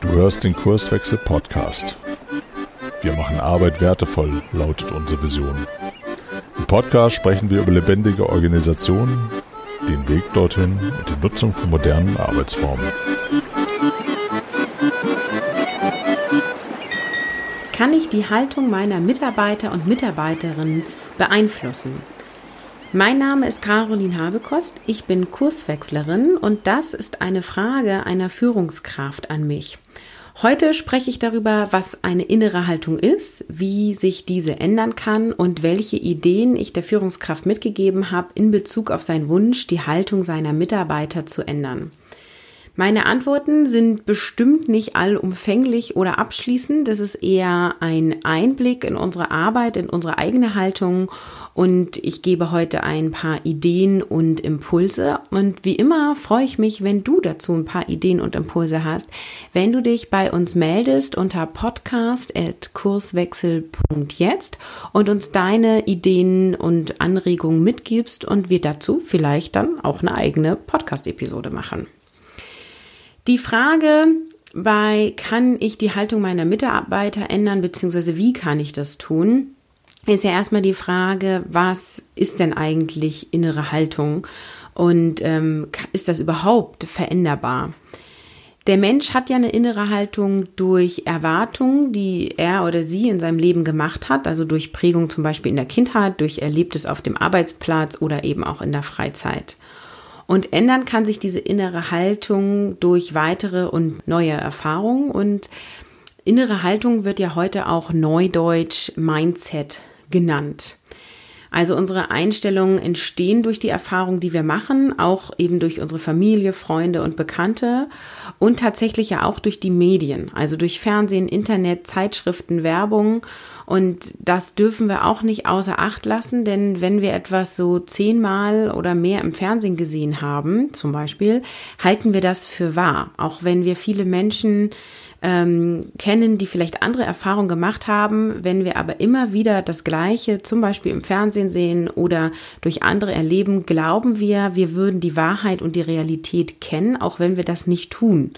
Du hörst den Kurswechsel Podcast. Wir machen Arbeit wertevoll, lautet unsere Vision. Im Podcast sprechen wir über lebendige Organisationen, den Weg dorthin und die Nutzung von modernen Arbeitsformen. Kann ich die Haltung meiner Mitarbeiter und Mitarbeiterinnen beeinflussen? Mein Name ist Caroline Habekost, ich bin Kurswechslerin und das ist eine Frage einer Führungskraft an mich. Heute spreche ich darüber, was eine innere Haltung ist, wie sich diese ändern kann und welche Ideen ich der Führungskraft mitgegeben habe in Bezug auf seinen Wunsch, die Haltung seiner Mitarbeiter zu ändern. Meine Antworten sind bestimmt nicht allumfänglich oder abschließend. Das ist eher ein Einblick in unsere Arbeit, in unsere eigene Haltung und ich gebe heute ein paar Ideen und Impulse. Und wie immer freue ich mich, wenn du dazu ein paar Ideen und Impulse hast, wenn du dich bei uns meldest unter podcast.kurswechsel.jetzt und uns deine Ideen und Anregungen mitgibst und wir dazu vielleicht dann auch eine eigene Podcast-Episode machen. Die Frage bei kann ich die Haltung meiner Mitarbeiter ändern, beziehungsweise wie kann ich das tun, ist ja erstmal die Frage, was ist denn eigentlich innere Haltung und ähm, ist das überhaupt veränderbar? Der Mensch hat ja eine innere Haltung durch Erwartungen, die er oder sie in seinem Leben gemacht hat, also durch Prägung zum Beispiel in der Kindheit, durch Erlebtes auf dem Arbeitsplatz oder eben auch in der Freizeit. Und ändern kann sich diese innere Haltung durch weitere und neue Erfahrungen. Und innere Haltung wird ja heute auch neudeutsch Mindset genannt. Also unsere Einstellungen entstehen durch die Erfahrung, die wir machen, auch eben durch unsere Familie, Freunde und Bekannte und tatsächlich ja auch durch die Medien, also durch Fernsehen, Internet, Zeitschriften, Werbung und das dürfen wir auch nicht außer Acht lassen, denn wenn wir etwas so zehnmal oder mehr im Fernsehen gesehen haben, zum Beispiel, halten wir das für wahr. Auch wenn wir viele Menschen ähm, kennen, die vielleicht andere Erfahrungen gemacht haben, wenn wir aber immer wieder das Gleiche, zum Beispiel im Fernsehen sehen oder durch andere erleben, glauben wir, wir würden die Wahrheit und die Realität kennen, auch wenn wir das nicht tun.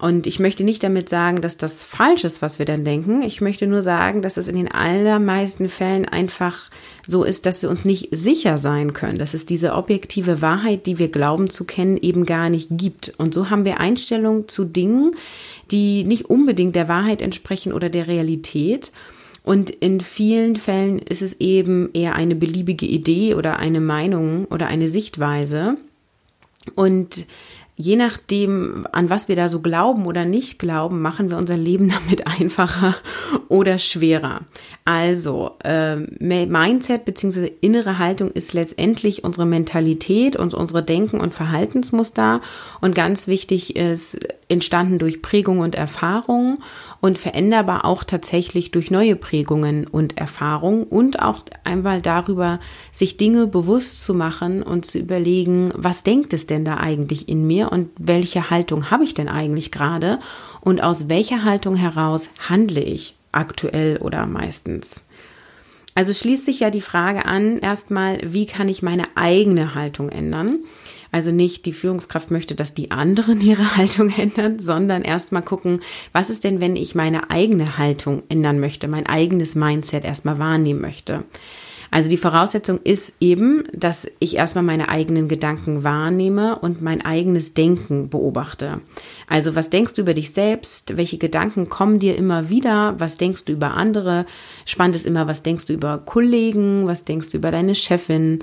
Und ich möchte nicht damit sagen, dass das falsch ist, was wir dann denken. Ich möchte nur sagen, dass es in den allermeisten Fällen einfach so ist, dass wir uns nicht sicher sein können, dass es diese objektive Wahrheit, die wir glauben zu kennen, eben gar nicht gibt. Und so haben wir Einstellungen zu Dingen, die nicht unbedingt der Wahrheit entsprechen oder der Realität. Und in vielen Fällen ist es eben eher eine beliebige Idee oder eine Meinung oder eine Sichtweise. Und je nachdem, an was wir da so glauben oder nicht glauben, machen wir unser Leben damit einfacher oder schwerer. Also, äh, Mindset bzw. innere Haltung ist letztendlich unsere Mentalität und unsere Denken- und Verhaltensmuster. Und ganz wichtig ist, entstanden durch Prägung und Erfahrung und veränderbar auch tatsächlich durch neue Prägungen und Erfahrungen und auch einmal darüber, sich Dinge bewusst zu machen und zu überlegen, was denkt es denn da eigentlich in mir und welche Haltung habe ich denn eigentlich gerade und aus welcher Haltung heraus handle ich aktuell oder meistens. Also schließt sich ja die Frage an, erstmal, wie kann ich meine eigene Haltung ändern? Also nicht die Führungskraft möchte, dass die anderen ihre Haltung ändern, sondern erstmal gucken, was ist denn, wenn ich meine eigene Haltung ändern möchte, mein eigenes Mindset erstmal wahrnehmen möchte. Also die Voraussetzung ist eben, dass ich erstmal meine eigenen Gedanken wahrnehme und mein eigenes Denken beobachte. Also was denkst du über dich selbst? Welche Gedanken kommen dir immer wieder? Was denkst du über andere? Spannend ist immer, was denkst du über Kollegen? Was denkst du über deine Chefin?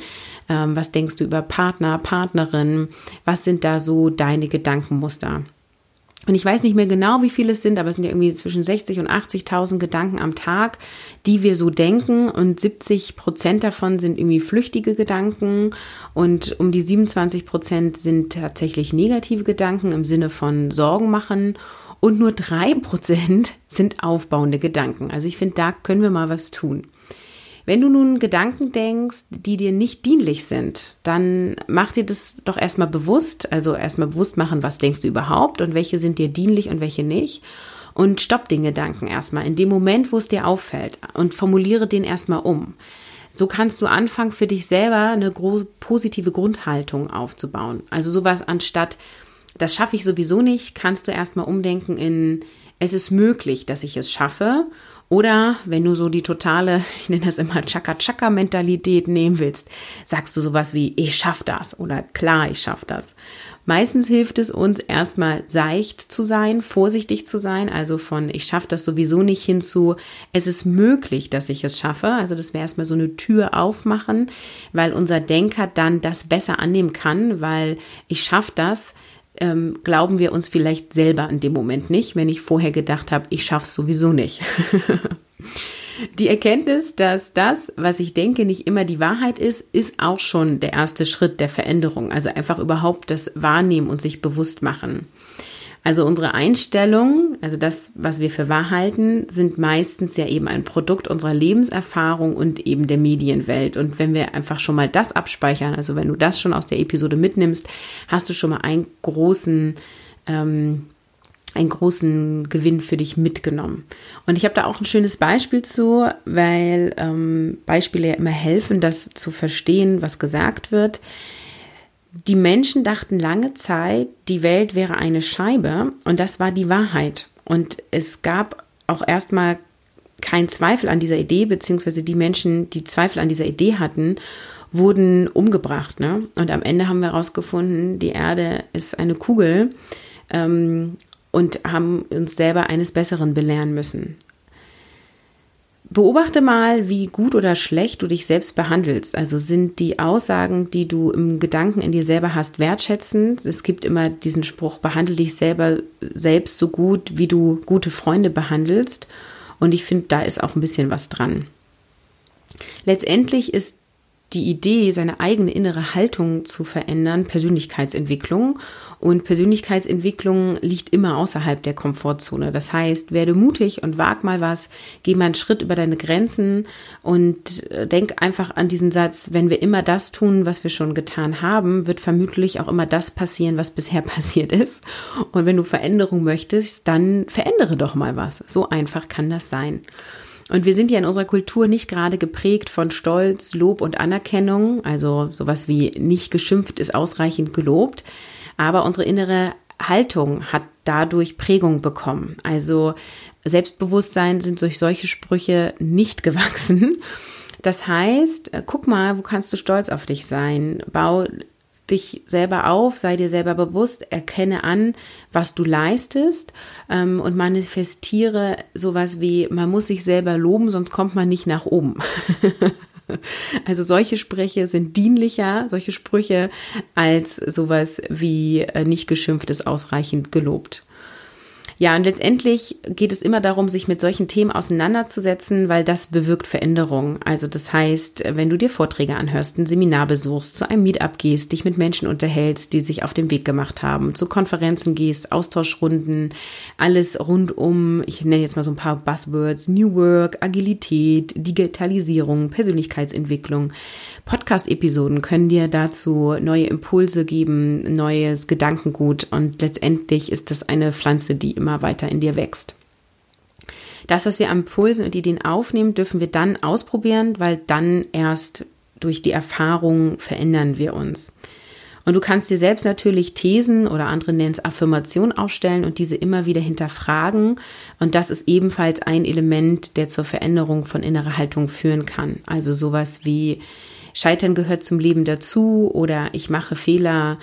Ähm, was denkst du über Partner, Partnerin? Was sind da so deine Gedankenmuster? Und ich weiß nicht mehr genau, wie viele es sind, aber es sind ja irgendwie zwischen 60 und 80.000 Gedanken am Tag, die wir so denken. Und 70 Prozent davon sind irgendwie flüchtige Gedanken. Und um die 27 Prozent sind tatsächlich negative Gedanken im Sinne von Sorgen machen. Und nur drei Prozent sind aufbauende Gedanken. Also ich finde, da können wir mal was tun. Wenn du nun Gedanken denkst, die dir nicht dienlich sind, dann mach dir das doch erstmal bewusst, also erstmal bewusst machen, was denkst du überhaupt und welche sind dir dienlich und welche nicht. Und stopp den Gedanken erstmal in dem Moment, wo es dir auffällt und formuliere den erstmal um. So kannst du anfangen, für dich selber eine positive Grundhaltung aufzubauen. Also sowas anstatt das schaffe ich sowieso nicht, kannst du erstmal umdenken in, es ist möglich, dass ich es schaffe. Oder wenn du so die totale, ich nenne das immer Chaka-Chaka-Mentalität nehmen willst, sagst du sowas wie, ich schaff das oder klar, ich schaff das. Meistens hilft es uns erstmal seicht zu sein, vorsichtig zu sein, also von ich schaffe das sowieso nicht hinzu, es ist möglich, dass ich es schaffe. Also das wäre erstmal so eine Tür aufmachen, weil unser Denker dann das besser annehmen kann, weil ich schaffe das, ähm, glauben wir uns vielleicht selber in dem Moment nicht, wenn ich vorher gedacht habe, ich schaffe es sowieso nicht. Die Erkenntnis, dass das, was ich denke, nicht immer die Wahrheit ist, ist auch schon der erste Schritt der Veränderung. Also einfach überhaupt das Wahrnehmen und sich bewusst machen. Also unsere Einstellungen, also das, was wir für wahr halten, sind meistens ja eben ein Produkt unserer Lebenserfahrung und eben der Medienwelt. Und wenn wir einfach schon mal das abspeichern, also wenn du das schon aus der Episode mitnimmst, hast du schon mal einen großen ähm, einen großen Gewinn für dich mitgenommen. Und ich habe da auch ein schönes Beispiel zu, weil ähm, Beispiele ja immer helfen, das zu verstehen, was gesagt wird. Die Menschen dachten lange Zeit, die Welt wäre eine Scheibe und das war die Wahrheit. Und es gab auch erstmal keinen Zweifel an dieser Idee, beziehungsweise die Menschen, die Zweifel an dieser Idee hatten, wurden umgebracht. Ne? Und am Ende haben wir herausgefunden, die Erde ist eine Kugel. Ähm, und haben uns selber eines Besseren belehren müssen. Beobachte mal, wie gut oder schlecht du dich selbst behandelst. Also sind die Aussagen, die du im Gedanken in dir selber hast, wertschätzend. Es gibt immer diesen Spruch, behandle dich selber selbst so gut, wie du gute Freunde behandelst. Und ich finde, da ist auch ein bisschen was dran. Letztendlich ist die Idee, seine eigene innere Haltung zu verändern, Persönlichkeitsentwicklung. Und Persönlichkeitsentwicklung liegt immer außerhalb der Komfortzone. Das heißt, werde mutig und wag mal was, geh mal einen Schritt über deine Grenzen und äh, denk einfach an diesen Satz, wenn wir immer das tun, was wir schon getan haben, wird vermutlich auch immer das passieren, was bisher passiert ist. Und wenn du Veränderung möchtest, dann verändere doch mal was. So einfach kann das sein. Und wir sind ja in unserer Kultur nicht gerade geprägt von Stolz, Lob und Anerkennung, also sowas wie nicht geschimpft ist ausreichend gelobt, aber unsere innere Haltung hat dadurch Prägung bekommen. Also Selbstbewusstsein sind durch solche Sprüche nicht gewachsen. Das heißt, guck mal, wo kannst du stolz auf dich sein? Bau dich selber auf, sei dir selber bewusst, erkenne an, was du leistest ähm, und manifestiere sowas wie, man muss sich selber loben, sonst kommt man nicht nach oben. also solche Sprüche sind dienlicher, solche Sprüche, als sowas wie äh, nicht geschimpft ist ausreichend gelobt. Ja, und letztendlich geht es immer darum, sich mit solchen Themen auseinanderzusetzen, weil das bewirkt Veränderung. Also das heißt, wenn du dir Vorträge anhörst, ein Seminar besuchst, zu einem Meetup gehst, dich mit Menschen unterhältst, die sich auf den Weg gemacht haben, zu Konferenzen gehst, Austauschrunden, alles rund um, ich nenne jetzt mal so ein paar Buzzwords, New Work, Agilität, Digitalisierung, Persönlichkeitsentwicklung. Podcast-Episoden können dir dazu neue Impulse geben, neues Gedankengut und letztendlich ist das eine Pflanze, die immer weiter in dir wächst. Das, was wir an Impulsen und Ideen aufnehmen, dürfen wir dann ausprobieren, weil dann erst durch die Erfahrung verändern wir uns. Und du kannst dir selbst natürlich Thesen oder andere nennen es Affirmationen aufstellen und diese immer wieder hinterfragen. Und das ist ebenfalls ein Element, der zur Veränderung von innerer Haltung führen kann. Also sowas wie Scheitern gehört zum Leben dazu oder ich mache Fehler,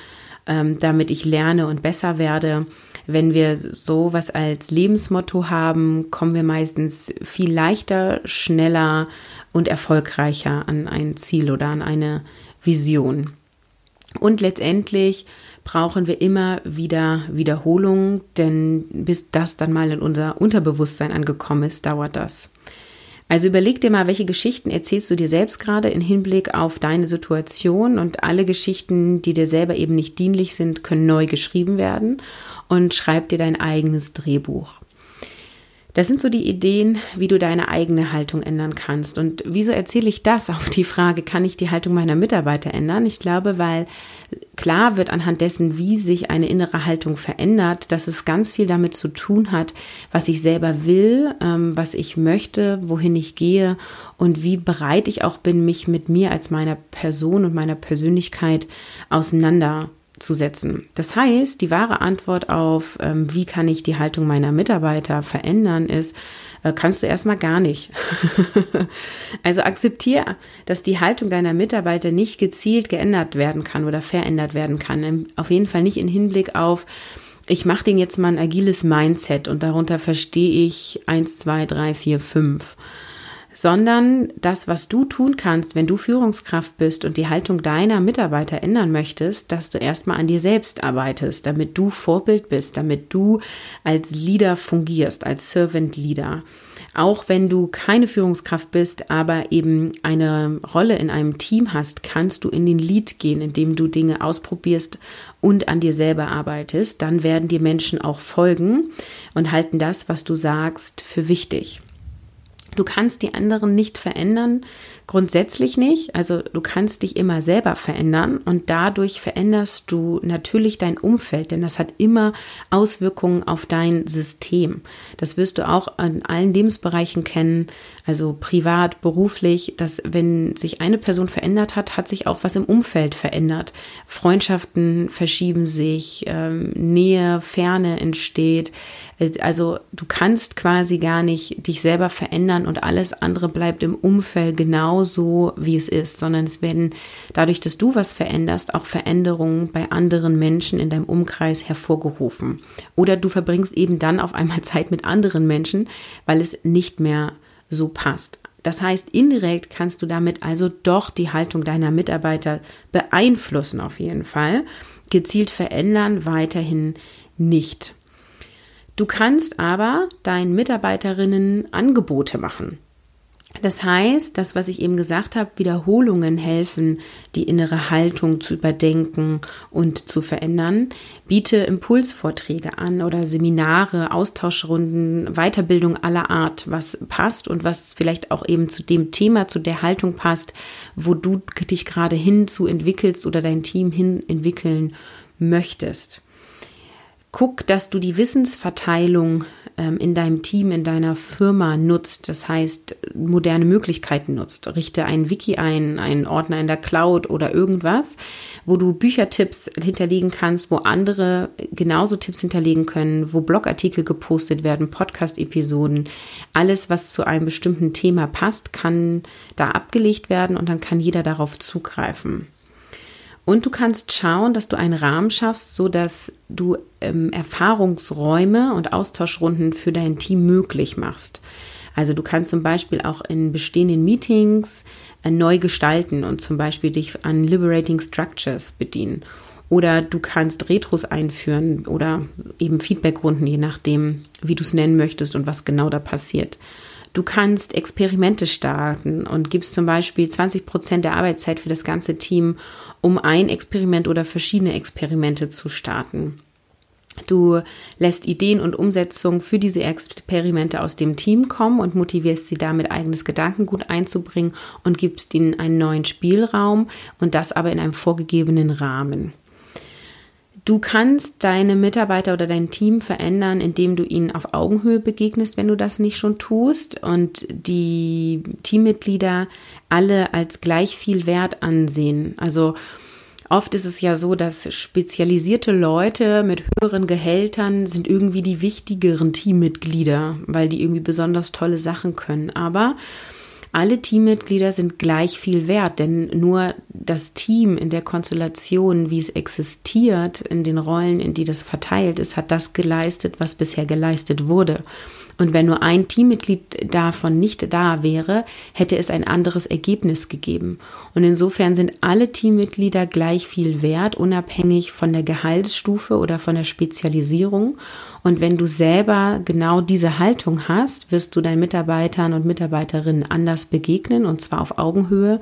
ähm, damit ich lerne und besser werde. Wenn wir sowas als Lebensmotto haben, kommen wir meistens viel leichter, schneller und erfolgreicher an ein Ziel oder an eine Vision. Und letztendlich brauchen wir immer wieder Wiederholung, denn bis das dann mal in unser Unterbewusstsein angekommen ist, dauert das. Also überleg dir mal, welche Geschichten erzählst du dir selbst gerade in Hinblick auf deine Situation und alle Geschichten, die dir selber eben nicht dienlich sind, können neu geschrieben werden und schreib dir dein eigenes Drehbuch. Das sind so die Ideen, wie du deine eigene Haltung ändern kannst. Und wieso erzähle ich das auf die Frage, kann ich die Haltung meiner Mitarbeiter ändern? Ich glaube, weil klar wird anhand dessen, wie sich eine innere Haltung verändert, dass es ganz viel damit zu tun hat, was ich selber will, ähm, was ich möchte, wohin ich gehe und wie bereit ich auch bin, mich mit mir als meiner Person und meiner Persönlichkeit auseinander zu setzen. Das heißt, die wahre Antwort auf, ähm, wie kann ich die Haltung meiner Mitarbeiter verändern, ist, äh, kannst du erstmal gar nicht. also akzeptiere, dass die Haltung deiner Mitarbeiter nicht gezielt geändert werden kann oder verändert werden kann. Auf jeden Fall nicht in Hinblick auf, ich mache den jetzt mal ein agiles Mindset und darunter verstehe ich eins, zwei, drei, vier, fünf sondern das, was du tun kannst, wenn du Führungskraft bist und die Haltung deiner Mitarbeiter ändern möchtest, dass du erstmal an dir selbst arbeitest, damit du Vorbild bist, damit du als Leader fungierst, als Servant Leader. Auch wenn du keine Führungskraft bist, aber eben eine Rolle in einem Team hast, kannst du in den Lead gehen, indem du Dinge ausprobierst und an dir selber arbeitest. Dann werden dir Menschen auch folgen und halten das, was du sagst, für wichtig. Du kannst die anderen nicht verändern, grundsätzlich nicht. Also du kannst dich immer selber verändern und dadurch veränderst du natürlich dein Umfeld, denn das hat immer Auswirkungen auf dein System. Das wirst du auch in allen Lebensbereichen kennen, also privat, beruflich, dass wenn sich eine Person verändert hat, hat sich auch was im Umfeld verändert. Freundschaften verschieben sich, ähm, Nähe, Ferne entsteht. Also du kannst quasi gar nicht dich selber verändern und alles andere bleibt im Umfeld genau so, wie es ist, sondern es werden dadurch, dass du was veränderst, auch Veränderungen bei anderen Menschen in deinem Umkreis hervorgerufen. Oder du verbringst eben dann auf einmal Zeit mit anderen Menschen, weil es nicht mehr so passt. Das heißt, indirekt kannst du damit also doch die Haltung deiner Mitarbeiter beeinflussen, auf jeden Fall. Gezielt verändern weiterhin nicht. Du kannst aber deinen Mitarbeiterinnen Angebote machen. Das heißt, das, was ich eben gesagt habe, Wiederholungen helfen, die innere Haltung zu überdenken und zu verändern. Biete Impulsvorträge an oder Seminare, Austauschrunden, Weiterbildung aller Art, was passt und was vielleicht auch eben zu dem Thema, zu der Haltung passt, wo du dich gerade hinzu entwickelst oder dein Team hin entwickeln möchtest. Guck, dass du die Wissensverteilung in deinem Team, in deiner Firma nutzt. Das heißt, moderne Möglichkeiten nutzt. Richte einen Wiki ein, einen Ordner in der Cloud oder irgendwas, wo du Büchertipps hinterlegen kannst, wo andere genauso Tipps hinterlegen können, wo Blogartikel gepostet werden, Podcast-Episoden. Alles, was zu einem bestimmten Thema passt, kann da abgelegt werden und dann kann jeder darauf zugreifen. Und du kannst schauen, dass du einen Rahmen schaffst, so dass du ähm, Erfahrungsräume und Austauschrunden für dein Team möglich machst. Also du kannst zum Beispiel auch in bestehenden Meetings äh, neu gestalten und zum Beispiel dich an Liberating Structures bedienen. Oder du kannst Retros einführen oder eben Feedbackrunden, je nachdem, wie du es nennen möchtest und was genau da passiert. Du kannst Experimente starten und gibst zum Beispiel 20 Prozent der Arbeitszeit für das ganze Team, um ein Experiment oder verschiedene Experimente zu starten. Du lässt Ideen und Umsetzung für diese Experimente aus dem Team kommen und motivierst sie damit, eigenes Gedankengut einzubringen und gibst ihnen einen neuen Spielraum und das aber in einem vorgegebenen Rahmen. Du kannst deine Mitarbeiter oder dein Team verändern, indem du ihnen auf Augenhöhe begegnest, wenn du das nicht schon tust und die Teammitglieder alle als gleich viel Wert ansehen. Also oft ist es ja so, dass spezialisierte Leute mit höheren Gehältern sind irgendwie die wichtigeren Teammitglieder, weil die irgendwie besonders tolle Sachen können. Aber alle Teammitglieder sind gleich viel wert, denn nur das Team in der Konstellation, wie es existiert, in den Rollen, in die das verteilt ist, hat das geleistet, was bisher geleistet wurde. Und wenn nur ein Teammitglied davon nicht da wäre, hätte es ein anderes Ergebnis gegeben. Und insofern sind alle Teammitglieder gleich viel wert, unabhängig von der Gehaltsstufe oder von der Spezialisierung. Und wenn du selber genau diese Haltung hast, wirst du deinen Mitarbeitern und Mitarbeiterinnen anders begegnen und zwar auf Augenhöhe.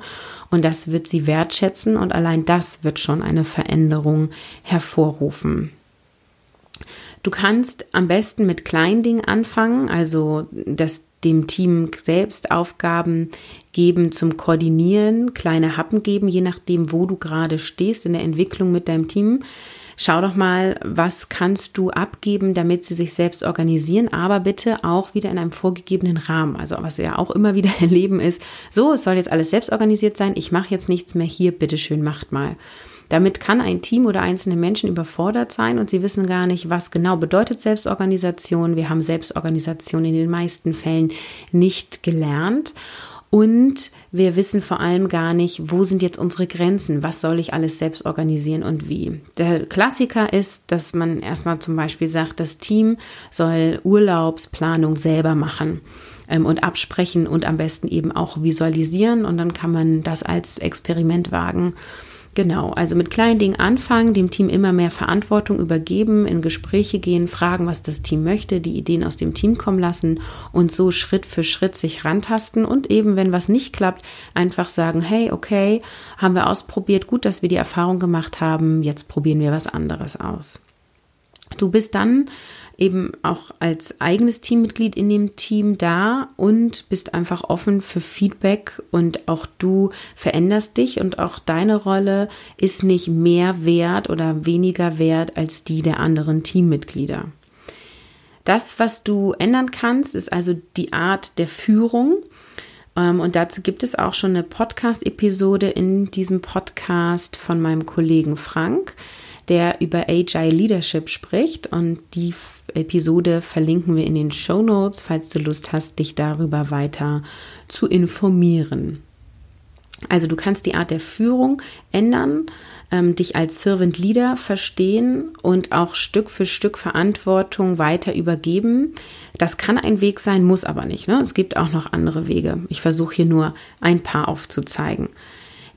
Und das wird sie wertschätzen und allein das wird schon eine Veränderung hervorrufen. Du kannst am besten mit kleinen Dingen anfangen, also das dem Team selbst Aufgaben geben zum Koordinieren, kleine Happen geben, je nachdem, wo du gerade stehst in der Entwicklung mit deinem Team. Schau doch mal, was kannst du abgeben, damit sie sich selbst organisieren, aber bitte auch wieder in einem vorgegebenen Rahmen. Also was wir ja auch immer wieder erleben ist, so, es soll jetzt alles selbst organisiert sein, ich mache jetzt nichts mehr hier, bitteschön, macht mal. Damit kann ein Team oder einzelne Menschen überfordert sein und sie wissen gar nicht, was genau bedeutet Selbstorganisation. Wir haben Selbstorganisation in den meisten Fällen nicht gelernt. Und wir wissen vor allem gar nicht, wo sind jetzt unsere Grenzen, was soll ich alles selbst organisieren und wie. Der Klassiker ist, dass man erstmal zum Beispiel sagt, das Team soll Urlaubsplanung selber machen ähm, und absprechen und am besten eben auch visualisieren und dann kann man das als Experiment wagen. Genau, also mit kleinen Dingen anfangen, dem Team immer mehr Verantwortung übergeben, in Gespräche gehen, fragen, was das Team möchte, die Ideen aus dem Team kommen lassen und so Schritt für Schritt sich rantasten und eben, wenn was nicht klappt, einfach sagen, hey, okay, haben wir ausprobiert, gut, dass wir die Erfahrung gemacht haben, jetzt probieren wir was anderes aus. Du bist dann eben auch als eigenes Teammitglied in dem Team da und bist einfach offen für Feedback und auch du veränderst dich und auch deine Rolle ist nicht mehr wert oder weniger wert als die der anderen Teammitglieder. Das, was du ändern kannst, ist also die Art der Führung. Ähm, und dazu gibt es auch schon eine Podcast-Episode in diesem Podcast von meinem Kollegen Frank der über Agile Leadership spricht. Und die Episode verlinken wir in den Show Notes, falls du Lust hast, dich darüber weiter zu informieren. Also du kannst die Art der Führung ändern, ähm, dich als Servant Leader verstehen und auch Stück für Stück Verantwortung weiter übergeben. Das kann ein Weg sein, muss aber nicht. Ne? Es gibt auch noch andere Wege. Ich versuche hier nur ein paar aufzuzeigen.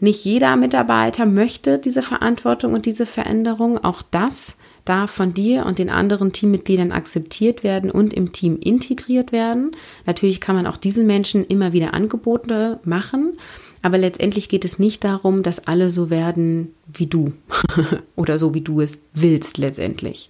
Nicht jeder Mitarbeiter möchte diese Verantwortung und diese Veränderung. Auch das darf von dir und den anderen Teammitgliedern akzeptiert werden und im Team integriert werden. Natürlich kann man auch diesen Menschen immer wieder Angebote machen, aber letztendlich geht es nicht darum, dass alle so werden wie du oder so wie du es willst letztendlich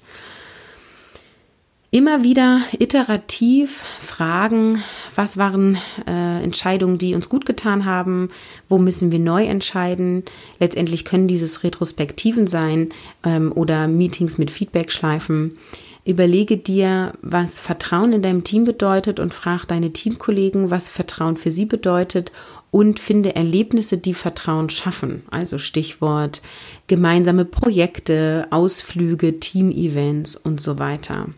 immer wieder iterativ fragen, was waren äh, Entscheidungen, die uns gut getan haben, wo müssen wir neu entscheiden. Letztendlich können dieses Retrospektiven sein ähm, oder Meetings mit Feedback-Schleifen. Überlege dir, was Vertrauen in deinem Team bedeutet und frag deine Teamkollegen, was Vertrauen für sie bedeutet und finde Erlebnisse, die Vertrauen schaffen. Also Stichwort gemeinsame Projekte, Ausflüge, Team-Events und so weiter.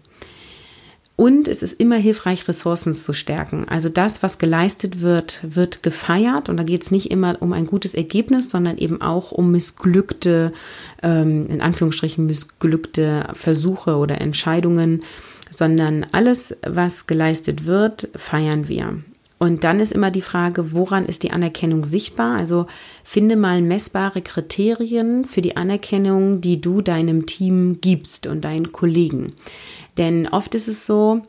Und es ist immer hilfreich, Ressourcen zu stärken. Also das, was geleistet wird, wird gefeiert. Und da geht es nicht immer um ein gutes Ergebnis, sondern eben auch um missglückte, ähm, in Anführungsstrichen missglückte Versuche oder Entscheidungen, sondern alles, was geleistet wird, feiern wir. Und dann ist immer die Frage, woran ist die Anerkennung sichtbar? Also finde mal messbare Kriterien für die Anerkennung, die du deinem Team gibst und deinen Kollegen. Denn oft ist es so,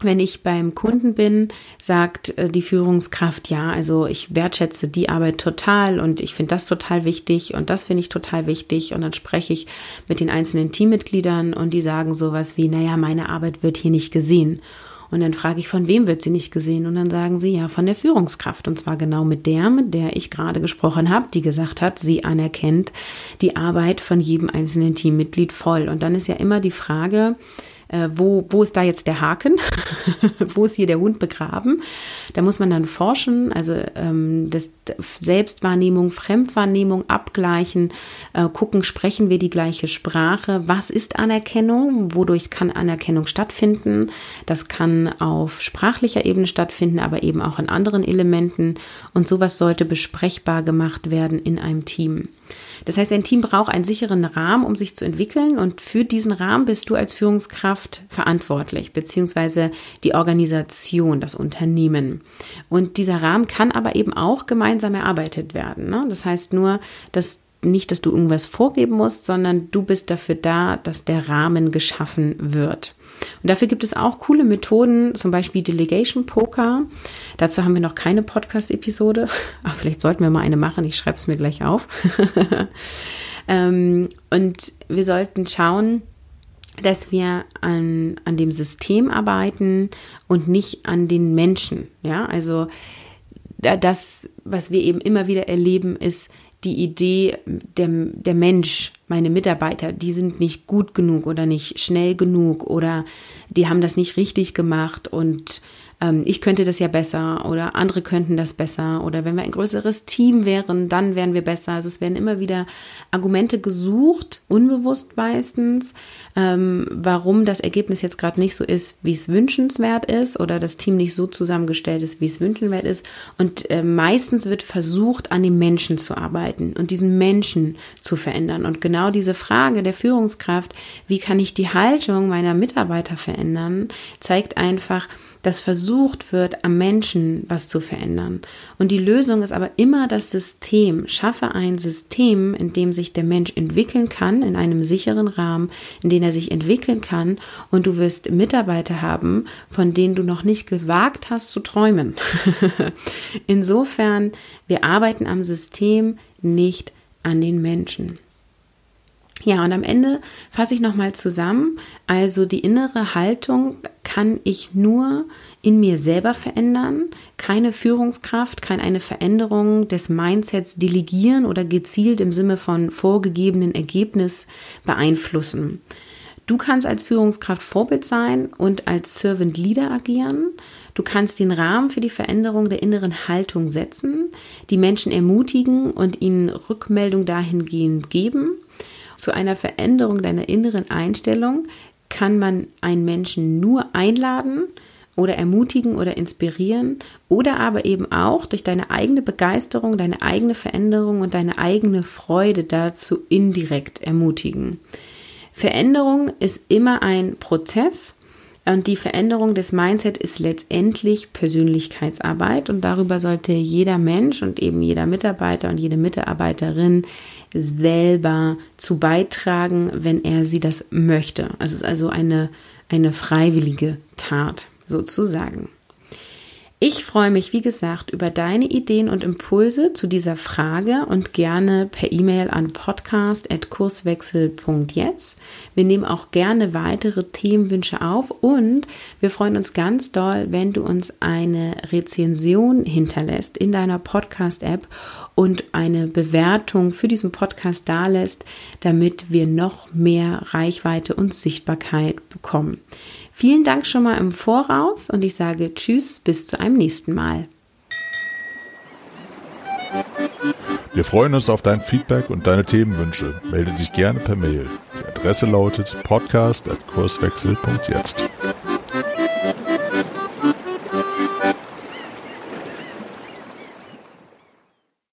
wenn ich beim Kunden bin, sagt äh, die Führungskraft, ja, also ich wertschätze die Arbeit total und ich finde das total wichtig und das finde ich total wichtig. Und dann spreche ich mit den einzelnen Teammitgliedern und die sagen sowas wie, naja, meine Arbeit wird hier nicht gesehen. Und dann frage ich, von wem wird sie nicht gesehen? Und dann sagen sie, ja, von der Führungskraft. Und zwar genau mit der, mit der ich gerade gesprochen habe, die gesagt hat, sie anerkennt die Arbeit von jedem einzelnen Teammitglied voll. Und dann ist ja immer die Frage, äh, wo, wo ist da jetzt der Haken? wo ist hier der Hund begraben? Da muss man dann forschen, also ähm, das Selbstwahrnehmung, Fremdwahrnehmung abgleichen, äh, gucken, sprechen wir die gleiche Sprache? Was ist Anerkennung? Wodurch kann Anerkennung stattfinden? Das kann auf sprachlicher Ebene stattfinden, aber eben auch in anderen Elementen. Und sowas sollte besprechbar gemacht werden in einem Team. Das heißt, ein Team braucht einen sicheren Rahmen, um sich zu entwickeln und für diesen Rahmen bist du als Führungskraft verantwortlich, beziehungsweise die Organisation, das Unternehmen. Und dieser Rahmen kann aber eben auch gemeinsam erarbeitet werden. Ne? Das heißt nur, dass nicht, dass du irgendwas vorgeben musst, sondern du bist dafür da, dass der Rahmen geschaffen wird. Und dafür gibt es auch coole Methoden, zum Beispiel Delegation Poker. Dazu haben wir noch keine Podcast-Episode, aber vielleicht sollten wir mal eine machen. Ich schreibe es mir gleich auf. ähm, und wir sollten schauen, dass wir an, an dem System arbeiten und nicht an den Menschen. Ja, also das, was wir eben immer wieder erleben, ist die Idee, der, der Mensch meine Mitarbeiter, die sind nicht gut genug oder nicht schnell genug oder die haben das nicht richtig gemacht und ähm, ich könnte das ja besser oder andere könnten das besser oder wenn wir ein größeres Team wären, dann wären wir besser. Also es werden immer wieder Argumente gesucht, unbewusst meistens, ähm, warum das Ergebnis jetzt gerade nicht so ist, wie es wünschenswert ist oder das Team nicht so zusammengestellt ist, wie es wünschenswert ist. Und äh, meistens wird versucht, an dem Menschen zu arbeiten und diesen Menschen zu verändern. Und genau diese Frage der Führungskraft, wie kann ich die Haltung meiner Mitarbeiter verändern, zeigt einfach, dass versucht wird, am Menschen was zu verändern. Und die Lösung ist aber immer das System. Schaffe ein System, in dem sich der Mensch entwickeln kann, in einem sicheren Rahmen, in dem er sich entwickeln kann. Und du wirst Mitarbeiter haben, von denen du noch nicht gewagt hast zu träumen. Insofern, wir arbeiten am System, nicht an den Menschen. Ja, und am Ende fasse ich nochmal zusammen. Also die innere Haltung kann ich nur in mir selber verändern. Keine Führungskraft kann eine Veränderung des Mindsets delegieren oder gezielt im Sinne von vorgegebenen Ergebnis beeinflussen. Du kannst als Führungskraft Vorbild sein und als Servant Leader agieren. Du kannst den Rahmen für die Veränderung der inneren Haltung setzen, die Menschen ermutigen und ihnen Rückmeldung dahingehend geben zu einer Veränderung deiner inneren Einstellung kann man einen Menschen nur einladen oder ermutigen oder inspirieren oder aber eben auch durch deine eigene Begeisterung, deine eigene Veränderung und deine eigene Freude dazu indirekt ermutigen. Veränderung ist immer ein Prozess und die Veränderung des Mindset ist letztendlich Persönlichkeitsarbeit und darüber sollte jeder Mensch und eben jeder Mitarbeiter und jede Mitarbeiterin selber zu beitragen, wenn er sie das möchte. Es ist also eine, eine freiwillige Tat sozusagen. Ich freue mich, wie gesagt, über deine Ideen und Impulse zu dieser Frage und gerne per E-Mail an podcast.kurswechsel.jetzt. Wir nehmen auch gerne weitere Themenwünsche auf und wir freuen uns ganz doll, wenn du uns eine Rezension hinterlässt in deiner Podcast-App und eine Bewertung für diesen Podcast dalässt, damit wir noch mehr Reichweite und Sichtbarkeit bekommen. Vielen Dank schon mal im Voraus und ich sage Tschüss, bis zu einem nächsten Mal. Wir freuen uns auf dein Feedback und deine Themenwünsche. Melde dich gerne per Mail. Die Adresse lautet podcast.kurswechsel.jetzt.